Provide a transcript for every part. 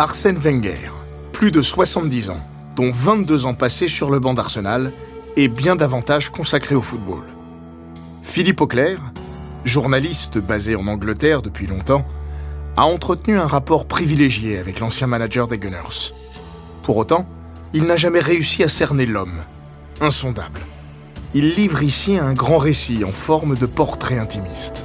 Arsène Wenger, plus de 70 ans, dont 22 ans passés sur le banc d'Arsenal et bien davantage consacrés au football. Philippe Auclair, journaliste basé en Angleterre depuis longtemps, a entretenu un rapport privilégié avec l'ancien manager des Gunners. Pour autant, il n'a jamais réussi à cerner l'homme, insondable. Il livre ici un grand récit en forme de portrait intimiste.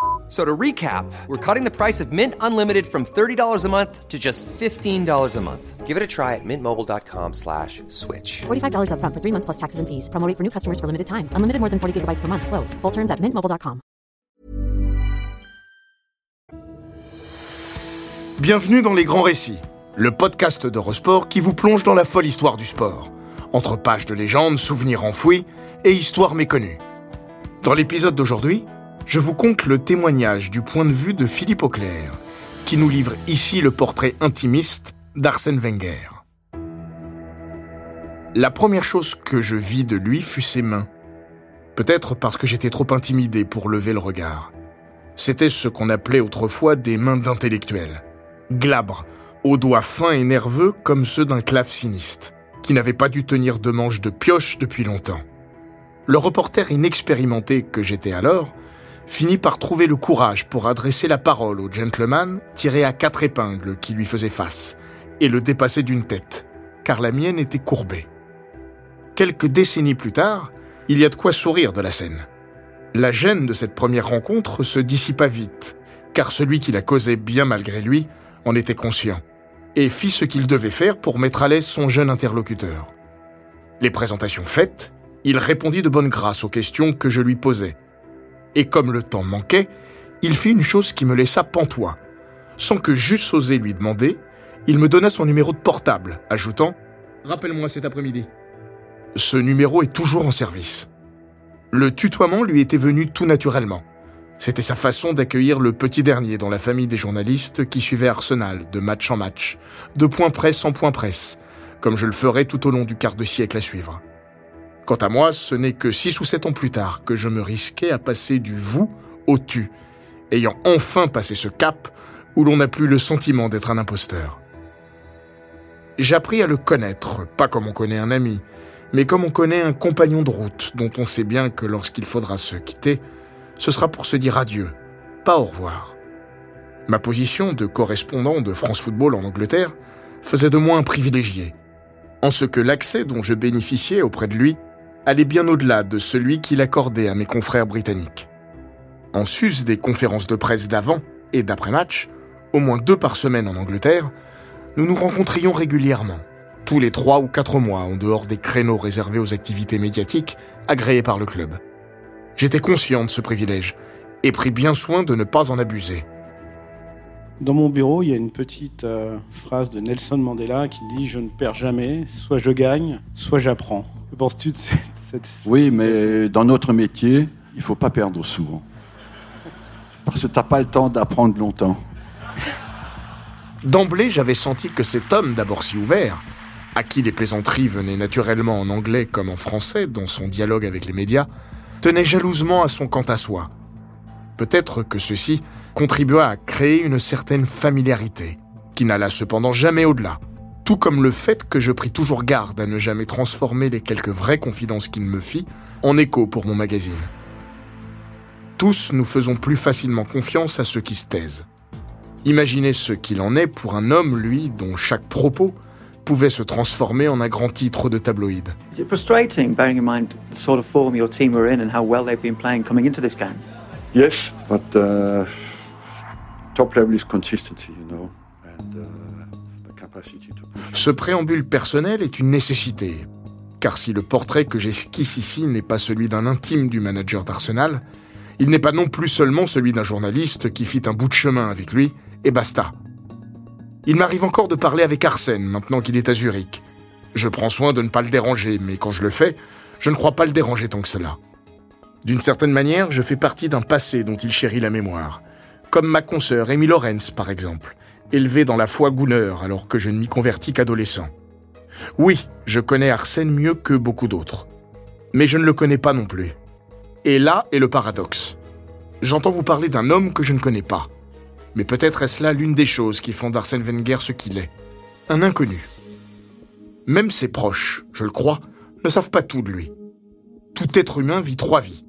So to recap, we're cutting the price of Mint Unlimited from $30 a month to just $15 a month. Give it a try at mintmobile.com slash switch. $45 upfront for three months plus taxes and fees. Promo rate for new customers for limited time. Unlimited more than 40 gigabytes per month. Slows. Full terms at mintmobile.com. Bienvenue dans Les Grands Récits, le podcast d'Eurosport qui vous plonge dans la folle histoire du sport. Entre pages de légendes, souvenirs enfouis et histoires méconnues. Dans l'épisode d'aujourd'hui, je vous conte le témoignage du point de vue de Philippe Auclair, qui nous livre ici le portrait intimiste d'Arsène Wenger. La première chose que je vis de lui fut ses mains. Peut-être parce que j'étais trop intimidé pour lever le regard. C'était ce qu'on appelait autrefois des mains d'intellectuel. Glabres, aux doigts fins et nerveux comme ceux d'un claveciniste, qui n'avait pas dû tenir de manche de pioche depuis longtemps. Le reporter inexpérimenté que j'étais alors finit par trouver le courage pour adresser la parole au gentleman tiré à quatre épingles qui lui faisait face, et le dépasser d'une tête, car la mienne était courbée. Quelques décennies plus tard, il y a de quoi sourire de la scène. La gêne de cette première rencontre se dissipa vite, car celui qui la causait bien malgré lui en était conscient, et fit ce qu'il devait faire pour mettre à l'aise son jeune interlocuteur. Les présentations faites, il répondit de bonne grâce aux questions que je lui posais. Et comme le temps manquait, il fit une chose qui me laissa pantois. Sans que j'eusse osé lui demander, il me donna son numéro de portable, ajoutant ⁇ Rappelle-moi cet après-midi ⁇ Ce numéro est toujours en service. Le tutoiement lui était venu tout naturellement. C'était sa façon d'accueillir le petit dernier dans la famille des journalistes qui suivaient Arsenal de match en match, de point presse en point presse, comme je le ferais tout au long du quart de siècle à suivre. Quant à moi, ce n'est que six ou sept ans plus tard que je me risquais à passer du vous au tu, ayant enfin passé ce cap où l'on n'a plus le sentiment d'être un imposteur. J'appris à le connaître, pas comme on connaît un ami, mais comme on connaît un compagnon de route dont on sait bien que lorsqu'il faudra se quitter, ce sera pour se dire adieu, pas au revoir. Ma position de correspondant de France Football en Angleterre faisait de moi un privilégié, en ce que l'accès dont je bénéficiais auprès de lui allait bien au-delà de celui qu'il accordait à mes confrères britanniques. En sus des conférences de presse d'avant et d'après-match, au moins deux par semaine en Angleterre, nous nous rencontrions régulièrement, tous les trois ou quatre mois en dehors des créneaux réservés aux activités médiatiques agréées par le club. J'étais conscient de ce privilège et pris bien soin de ne pas en abuser. Dans mon bureau, il y a une petite euh, phrase de Nelson Mandela qui dit Je ne perds jamais, soit je gagne, soit j'apprends. Que penses-tu de cette, cette- Oui, mais dans notre métier, il ne faut pas perdre souvent. Parce que tu n'as pas le temps d'apprendre longtemps. D'emblée, j'avais senti que cet homme, d'abord si ouvert, à qui les plaisanteries venaient naturellement en anglais comme en français dans son dialogue avec les médias, tenait jalousement à son quant à soi. Peut-être que ceci contribua à créer une certaine familiarité, qui n'alla cependant jamais au-delà, tout comme le fait que je pris toujours garde à ne jamais transformer les quelques vraies confidences qu'il me fit en écho pour mon magazine. Tous nous faisons plus facilement confiance à ceux qui se taisent. Imaginez ce qu'il en est pour un homme, lui, dont chaque propos pouvait se transformer en un grand titre de tabloïd. Is it frustrating, bearing in mind the sort of form your team were in and how well they've been playing coming into this game? Yes, but uh, top level is consistency, you know, and uh, the capacity. Ce préambule personnel est une nécessité, car si le portrait que j'esquisse ici n'est pas celui d'un intime du manager d'Arsenal, il n'est pas non plus seulement celui d'un journaliste qui fit un bout de chemin avec lui, et basta. Il m'arrive encore de parler avec Arsène maintenant qu'il est à Zurich. Je prends soin de ne pas le déranger, mais quand je le fais, je ne crois pas le déranger tant que cela. D'une certaine manière, je fais partie d'un passé dont il chérit la mémoire. Comme ma consoeur Amy Lorenz, par exemple, élevée dans la foi Gunner alors que je ne m'y convertis qu'adolescent. Oui, je connais Arsène mieux que beaucoup d'autres. Mais je ne le connais pas non plus. Et là est le paradoxe. J'entends vous parler d'un homme que je ne connais pas. Mais peut-être est-ce là l'une des choses qui font d'Arsène Wenger ce qu'il est. Un inconnu. Même ses proches, je le crois, ne savent pas tout de lui. Tout être humain vit trois vies.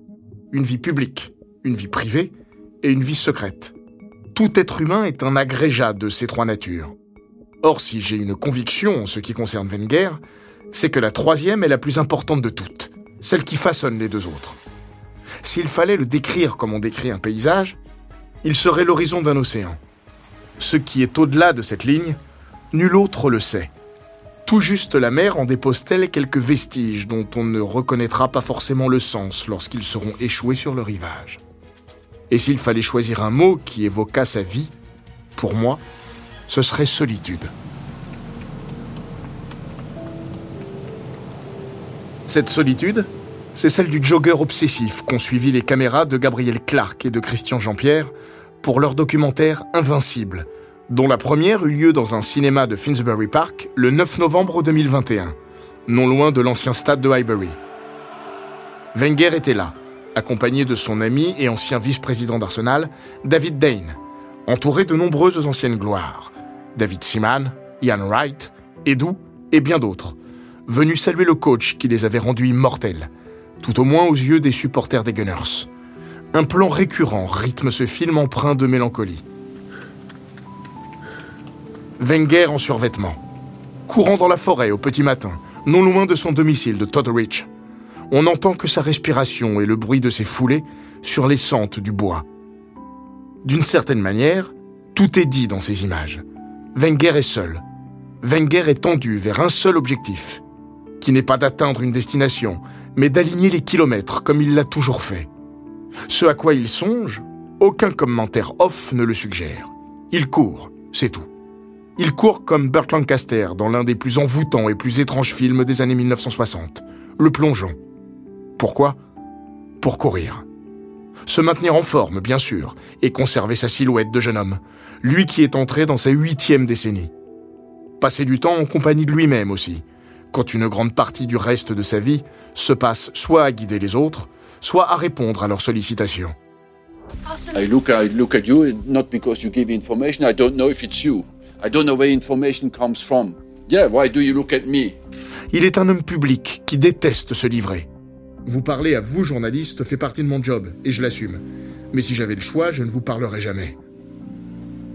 Une vie publique, une vie privée et une vie secrète. Tout être humain est un agrégat de ces trois natures. Or, si j'ai une conviction en ce qui concerne Wenger, c'est que la troisième est la plus importante de toutes, celle qui façonne les deux autres. S'il fallait le décrire comme on décrit un paysage, il serait l'horizon d'un océan. Ce qui est au-delà de cette ligne, nul autre le sait. Tout juste la mer en dépose-t-elle quelques vestiges dont on ne reconnaîtra pas forcément le sens lorsqu'ils seront échoués sur le rivage. Et s'il fallait choisir un mot qui évoquât sa vie, pour moi, ce serait solitude. Cette solitude, c'est celle du jogger obsessif qu'ont suivi les caméras de Gabriel Clark et de Christian Jean-Pierre pour leur documentaire Invincible, dont la première eut lieu dans un cinéma de Finsbury Park le 9 novembre 2021, non loin de l'ancien stade de Highbury. Wenger était là, accompagné de son ami et ancien vice-président d'Arsenal, David Dane, entouré de nombreuses anciennes gloires, David Seaman, Ian Wright, Edu et bien d'autres, venus saluer le coach qui les avait rendus immortels, tout au moins aux yeux des supporters des Gunners. Un plan récurrent rythme ce film empreint de mélancolie. Wenger en survêtement, courant dans la forêt au petit matin, non loin de son domicile de Totteridge. On n'entend que sa respiration et le bruit de ses foulées sur les sentes du bois. D'une certaine manière, tout est dit dans ces images. Wenger est seul. Wenger est tendu vers un seul objectif, qui n'est pas d'atteindre une destination, mais d'aligner les kilomètres comme il l'a toujours fait. Ce à quoi il songe, aucun commentaire off ne le suggère. Il court, c'est tout. Il court comme Burt Lancaster dans l'un des plus envoûtants et plus étranges films des années 1960, Le Plongeon. Pourquoi? Pour courir. Se maintenir en forme, bien sûr, et conserver sa silhouette de jeune homme, lui qui est entré dans sa huitième décennie. Passer du temps en compagnie de lui-même aussi, quand une grande partie du reste de sa vie se passe soit à guider les autres, soit à répondre à leurs sollicitations. I look, I look at you, not because you give information. I don't know if it's you. I don't know where information comes from. Yeah, why do you look at me? Il est un homme public qui déteste se livrer. Vous parler à vous, journaliste, fait partie de mon job, et je l'assume. Mais si j'avais le choix, je ne vous parlerais jamais.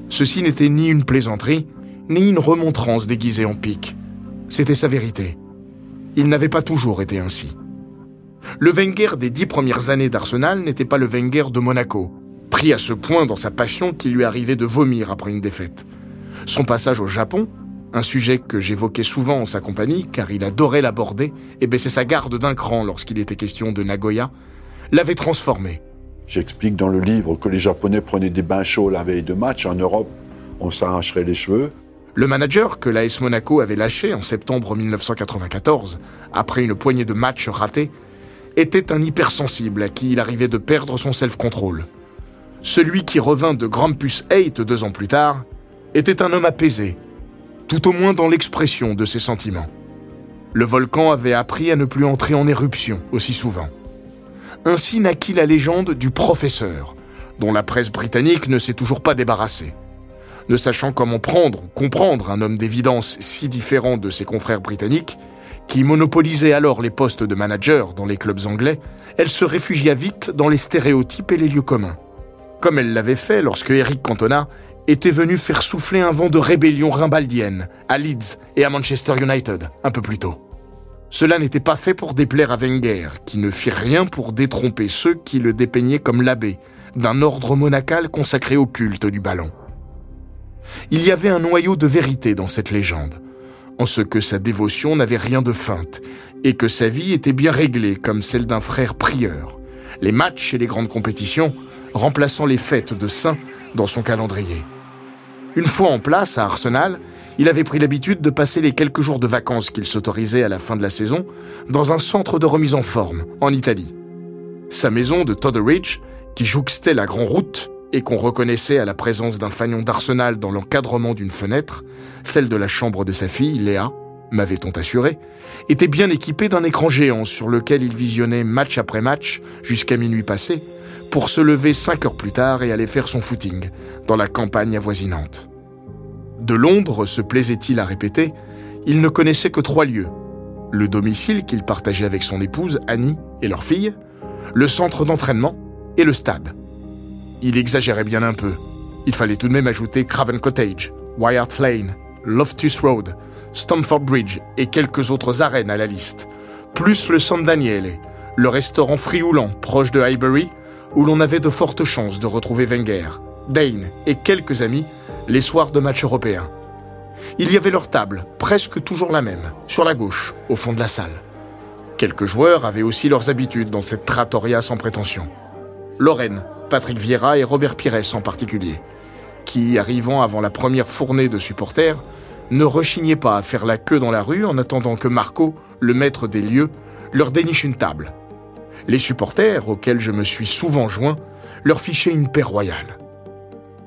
Ceci n'était ni une plaisanterie, ni une remontrance déguisée en pique. C'était sa vérité. Il n'avait pas toujours été ainsi. Le Wenger des dix premières années d'Arsenal n'était pas le Wenger de Monaco, pris à ce point dans sa passion qu'il lui arrivait de vomir après une défaite. Son passage au Japon, un sujet que j'évoquais souvent en sa compagnie car il adorait l'aborder et baissait sa garde d'un cran lorsqu'il était question de Nagoya, l'avait transformé. J'explique dans le livre que les Japonais prenaient des bains chauds la veille de match. En Europe, on s'arracherait les cheveux. Le manager que l'AS Monaco avait lâché en septembre 1994, après une poignée de matchs ratés, était un hypersensible à qui il arrivait de perdre son self-control. Celui qui revint de Grampus 8 deux ans plus tard était un homme apaisé, tout au moins dans l'expression de ses sentiments. Le volcan avait appris à ne plus entrer en éruption aussi souvent. Ainsi naquit la légende du professeur, dont la presse britannique ne s'est toujours pas débarrassée. Ne sachant comment prendre ou comprendre un homme d'évidence si différent de ses confrères britanniques, qui monopolisait alors les postes de manager dans les clubs anglais, elle se réfugia vite dans les stéréotypes et les lieux communs. Comme elle l'avait fait lorsque Eric Cantona était venu faire souffler un vent de rébellion rimbaldienne à Leeds et à Manchester United un peu plus tôt. Cela n'était pas fait pour déplaire à Wenger, qui ne fit rien pour détromper ceux qui le dépeignaient comme l'abbé d'un ordre monacal consacré au culte du ballon. Il y avait un noyau de vérité dans cette légende, en ce que sa dévotion n'avait rien de feinte, et que sa vie était bien réglée comme celle d'un frère prieur. Les matchs et les grandes compétitions remplaçant les fêtes de saints dans son calendrier. Une fois en place à Arsenal, il avait pris l'habitude de passer les quelques jours de vacances qu'il s'autorisait à la fin de la saison dans un centre de remise en forme, en Italie. Sa maison de Totteridge, qui jouxtait la Grande Route et qu'on reconnaissait à la présence d'un fanion d'Arsenal dans l'encadrement d'une fenêtre, celle de la chambre de sa fille, Léa, m'avait-on assuré, était bien équipée d'un écran géant sur lequel il visionnait match après match jusqu'à minuit passé, pour se lever cinq heures plus tard et aller faire son footing dans la campagne avoisinante. De Londres, se plaisait-il à répéter, il ne connaissait que trois lieux. Le domicile qu'il partageait avec son épouse, Annie, et leur fille, le centre d'entraînement et le stade. Il exagérait bien un peu. Il fallait tout de même ajouter Craven Cottage, Wyatt Lane, Loftus Road, Stamford Bridge et quelques autres arènes à la liste, plus le San Daniele, le restaurant frioulant proche de Highbury, où l'on avait de fortes chances de retrouver Wenger, Dane et quelques amis les soirs de matchs européens. Il y avait leur table, presque toujours la même, sur la gauche, au fond de la salle. Quelques joueurs avaient aussi leurs habitudes dans cette trattoria sans prétention. Lorraine, Patrick Vieira et Robert Pires en particulier, qui, arrivant avant la première fournée de supporters, ne rechignaient pas à faire la queue dans la rue en attendant que Marco, le maître des lieux, leur déniche une table. Les supporters, auxquels je me suis souvent joint, leur fichaient une paix royale.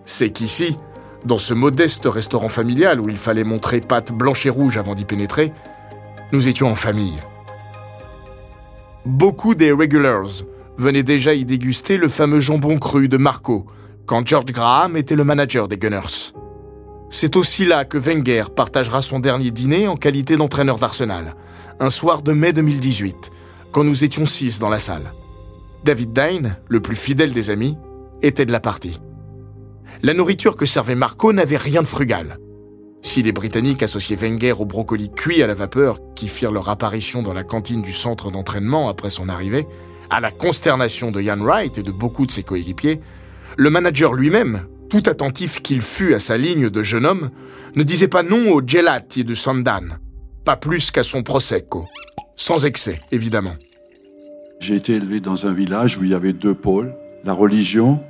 C'est qu'ici, dans ce modeste restaurant familial où il fallait montrer pâte blanche et rouge avant d'y pénétrer, nous étions en famille. Beaucoup des regulars venaient déjà y déguster le fameux jambon cru de Marco, quand George Graham était le manager des Gunners. C'est aussi là que Wenger partagera son dernier dîner en qualité d'entraîneur d'Arsenal, un soir de mai 2018, quand nous étions six dans la salle. David Dine, le plus fidèle des amis, était de la partie la nourriture que servait Marco n'avait rien de frugal. Si les Britanniques associaient Wenger aux brocolis cuits à la vapeur qui firent leur apparition dans la cantine du centre d'entraînement après son arrivée, à la consternation de Ian Wright et de beaucoup de ses coéquipiers, le manager lui-même, tout attentif qu'il fût à sa ligne de jeune homme, ne disait pas non au gelati de Sandan, pas plus qu'à son prosecco. Sans excès, évidemment. J'ai été élevé dans un village où il y avait deux pôles, la religion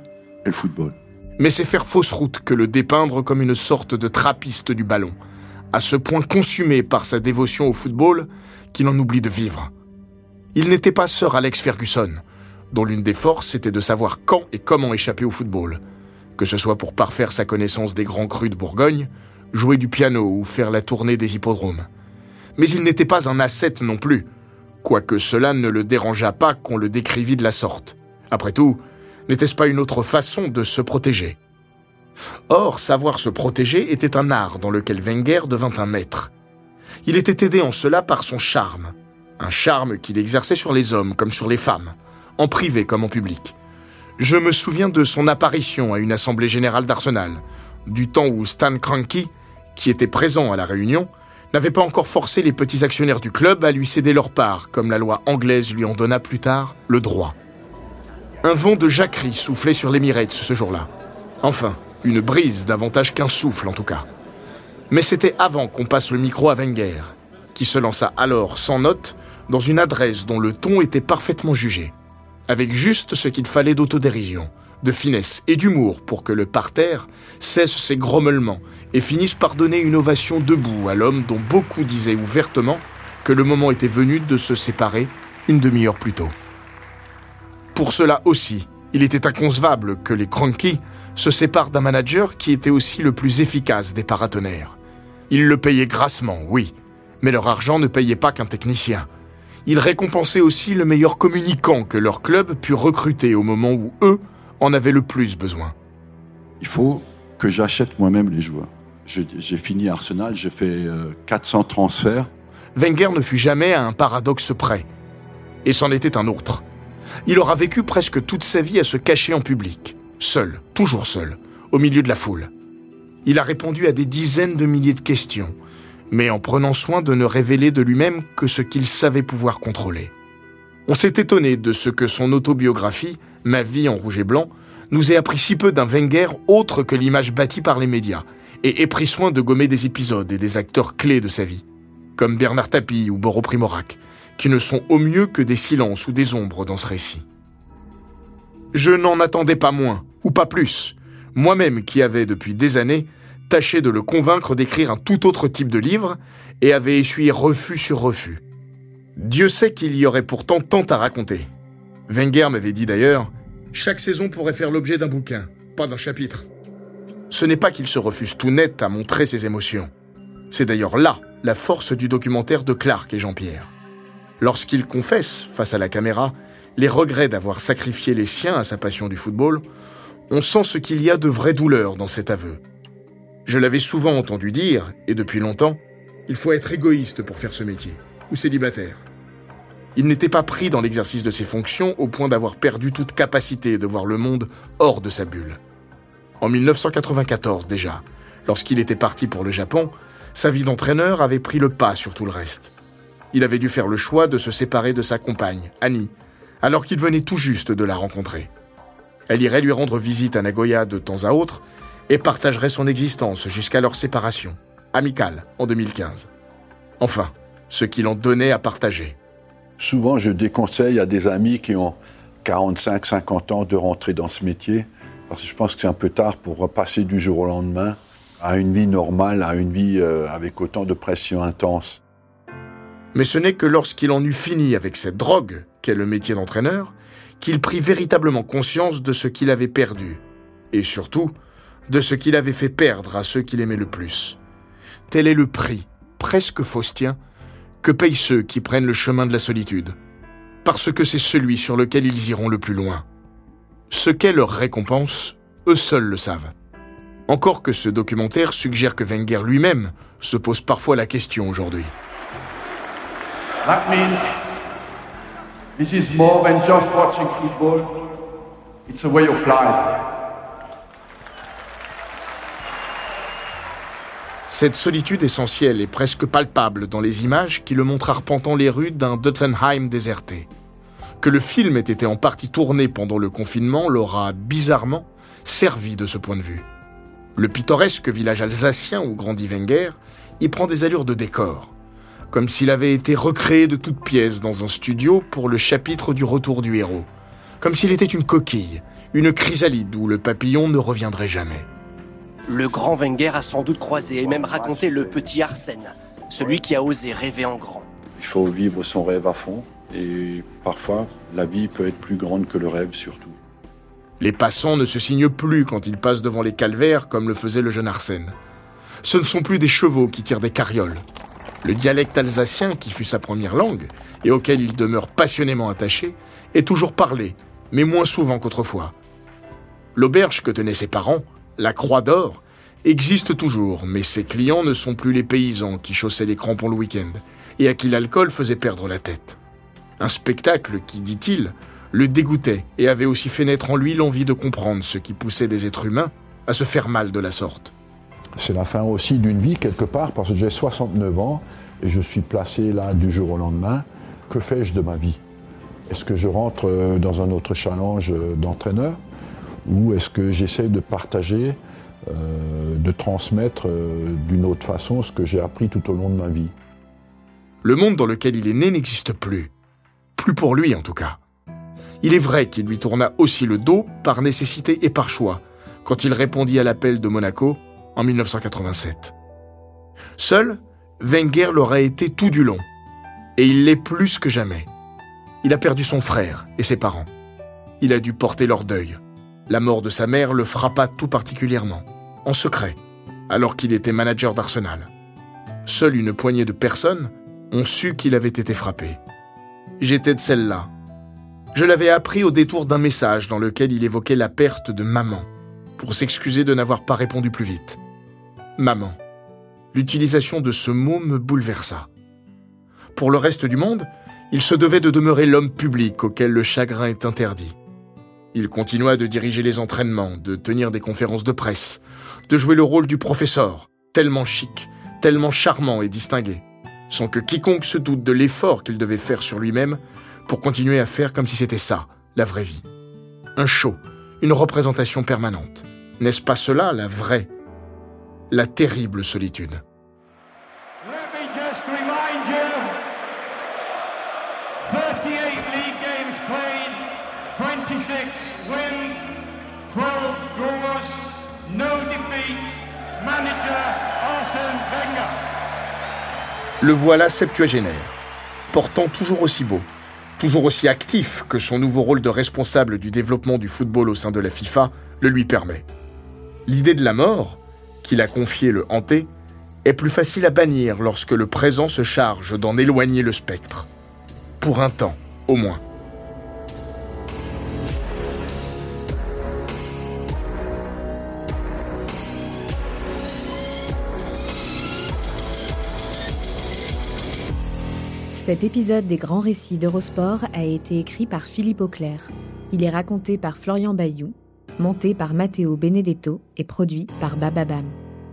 et le football mais c'est faire fausse route que le dépeindre comme une sorte de trappiste du ballon, à ce point consumé par sa dévotion au football qu'il en oublie de vivre. Il n'était pas sœur Alex Ferguson, dont l'une des forces était de savoir quand et comment échapper au football, que ce soit pour parfaire sa connaissance des grands crus de Bourgogne, jouer du piano ou faire la tournée des hippodromes. Mais il n'était pas un ascète non plus, quoique cela ne le dérangeât pas qu'on le décrivît de la sorte. Après tout, N'était-ce pas une autre façon de se protéger? Or, savoir se protéger était un art dans lequel Wenger devint un maître. Il était aidé en cela par son charme, un charme qu'il exerçait sur les hommes comme sur les femmes, en privé comme en public. Je me souviens de son apparition à une assemblée générale d'Arsenal, du temps où Stan Kroenke, qui était présent à la réunion, n'avait pas encore forcé les petits actionnaires du club à lui céder leur part, comme la loi anglaise lui en donna plus tard le droit. Un vent de jacquerie soufflait sur l'Emirates ce jour-là. Enfin, une brise davantage qu'un souffle en tout cas. Mais c'était avant qu'on passe le micro à Wenger, qui se lança alors sans note dans une adresse dont le ton était parfaitement jugé, avec juste ce qu'il fallait d'autodérision, de finesse et d'humour pour que le parterre cesse ses grommelements et finisse par donner une ovation debout à l'homme dont beaucoup disaient ouvertement que le moment était venu de se séparer une demi-heure plus tôt. Pour cela aussi, il était inconcevable que les Cronky se séparent d'un manager qui était aussi le plus efficace des paratonnerres. Ils le payaient grassement, oui, mais leur argent ne payait pas qu'un technicien. Ils récompensaient aussi le meilleur communicant que leur club put recruter au moment où eux en avaient le plus besoin. Il faut que j'achète moi-même les joueurs. J'ai fini Arsenal, j'ai fait 400 euh, transferts. Wenger ne fut jamais à un paradoxe près. Et c'en était un autre il aura vécu presque toute sa vie à se cacher en public, seul, toujours seul, au milieu de la foule. Il a répondu à des dizaines de milliers de questions, mais en prenant soin de ne révéler de lui-même que ce qu'il savait pouvoir contrôler. On s'est étonné de ce que son autobiographie, Ma vie en rouge et blanc, nous ait appris si peu d'un Wenger autre que l'image bâtie par les médias, et ait pris soin de gommer des épisodes et des acteurs clés de sa vie, comme Bernard Tapie ou Boro Primorac, qui ne sont au mieux que des silences ou des ombres dans ce récit. Je n'en attendais pas moins, ou pas plus, moi-même qui avais depuis des années tâché de le convaincre d'écrire un tout autre type de livre et avait essuyé refus sur refus. Dieu sait qu'il y aurait pourtant tant à raconter. Wenger m'avait dit d'ailleurs Chaque saison pourrait faire l'objet d'un bouquin, pas d'un chapitre. Ce n'est pas qu'il se refuse tout net à montrer ses émotions. C'est d'ailleurs là la force du documentaire de Clark et Jean-Pierre. Lorsqu'il confesse, face à la caméra, les regrets d'avoir sacrifié les siens à sa passion du football, on sent ce qu'il y a de vraie douleur dans cet aveu. Je l'avais souvent entendu dire, et depuis longtemps, il faut être égoïste pour faire ce métier, ou célibataire. Il n'était pas pris dans l'exercice de ses fonctions au point d'avoir perdu toute capacité de voir le monde hors de sa bulle. En 1994 déjà, lorsqu'il était parti pour le Japon, sa vie d'entraîneur avait pris le pas sur tout le reste. Il avait dû faire le choix de se séparer de sa compagne, Annie, alors qu'il venait tout juste de la rencontrer. Elle irait lui rendre visite à Nagoya de temps à autre et partagerait son existence jusqu'à leur séparation, amicale, en 2015. Enfin, ce qu'il en donnait à partager. Souvent, je déconseille à des amis qui ont 45, 50 ans de rentrer dans ce métier, parce que je pense que c'est un peu tard pour repasser du jour au lendemain à une vie normale, à une vie euh, avec autant de pression intense. Mais ce n'est que lorsqu'il en eut fini avec cette drogue, qu'est le métier d'entraîneur, qu'il prit véritablement conscience de ce qu'il avait perdu, et surtout de ce qu'il avait fait perdre à ceux qu'il aimait le plus. Tel est le prix, presque faustien, que payent ceux qui prennent le chemin de la solitude, parce que c'est celui sur lequel ils iront le plus loin. Ce qu'est leur récompense, eux seuls le savent. Encore que ce documentaire suggère que Wenger lui-même se pose parfois la question aujourd'hui. That means this is more than just watching football. It's a way of life. Cette solitude essentielle est presque palpable dans les images qui le montrent arpentant les rues d'un Duttenheim déserté. Que le film ait été en partie tourné pendant le confinement l'aura bizarrement servi de ce point de vue. Le pittoresque village alsacien où grandit Wenger y prend des allures de décor comme s'il avait été recréé de toutes pièces dans un studio pour le chapitre du retour du héros, comme s'il était une coquille, une chrysalide où le papillon ne reviendrait jamais. Le grand Wenger a sans doute croisé et même raconté le petit Arsène, celui qui a osé rêver en grand. Il faut vivre son rêve à fond et parfois la vie peut être plus grande que le rêve surtout. Les passants ne se signent plus quand ils passent devant les calvaires comme le faisait le jeune Arsène. Ce ne sont plus des chevaux qui tirent des carrioles, le dialecte alsacien, qui fut sa première langue, et auquel il demeure passionnément attaché, est toujours parlé, mais moins souvent qu'autrefois. L'auberge que tenaient ses parents, la Croix d'Or, existe toujours, mais ses clients ne sont plus les paysans qui chaussaient les crampons le week-end, et à qui l'alcool faisait perdre la tête. Un spectacle qui, dit-il, le dégoûtait et avait aussi fait naître en lui l'envie de comprendre ce qui poussait des êtres humains à se faire mal de la sorte. C'est la fin aussi d'une vie quelque part, parce que j'ai 69 ans et je suis placé là du jour au lendemain. Que fais-je de ma vie? Est-ce que je rentre euh, dans un autre challenge euh, d'entraîneur? Ou est-ce que j'essaie de partager, euh, de transmettre d'une autre façon ce que j'ai appris tout au long de ma vie? Le monde dans lequel il est né n'existe plus. Plus pour lui en tout cas. Il est vrai qu'il lui tourna aussi le dos par nécessité et par choix, quand il répondit à l'appel de Monaco en 1987. Seul, Wenger l'aura été tout du long, et il l'est plus que jamais. Il a perdu son frère et ses parents. Il a dû porter leur deuil. La mort de sa mère le frappa tout particulièrement, en secret, alors qu'il était manager d'Arsenal. Seule une poignée de personnes ont su qu'il avait été frappé. J'étais de celle-là. Je l'avais appris au détour d'un message dans lequel il évoquait la perte de maman, pour s'excuser de n'avoir pas répondu plus vite. Maman. L'utilisation de ce mot me bouleversa. Pour le reste du monde, il se devait de demeurer l'homme public auquel le chagrin est interdit. Il continua de diriger les entraînements, de tenir des conférences de presse, de jouer le rôle du professeur, tellement chic, tellement charmant et distingué, sans que quiconque se doute de l'effort qu'il devait faire sur lui-même pour continuer à faire comme si c'était ça, la vraie vie. Un show, une représentation permanente. N'est-ce pas cela la vraie, la terrible solitude? 38 league games played, 26 wins, 12 draws, no defeats. Manager Arsène Wenger. Le voilà septuagénaire, portant toujours aussi beau, toujours aussi actif que son nouveau rôle de responsable du développement du football au sein de la FIFA le lui permet. L'idée de la mort, qu'il a confié le hanté, est plus facile à bannir lorsque le présent se charge d'en éloigner le spectre. Pour un temps, au moins. Cet épisode des grands récits d'Eurosport a été écrit par Philippe Auclair. Il est raconté par Florian Bayou, monté par Matteo Benedetto et produit par Bababam.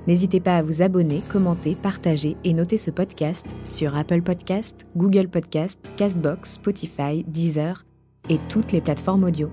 N'hésitez pas à vous abonner, commenter, partager et noter ce podcast sur Apple Podcast, Google Podcast, Castbox, Spotify, Deezer et toutes les plateformes audio.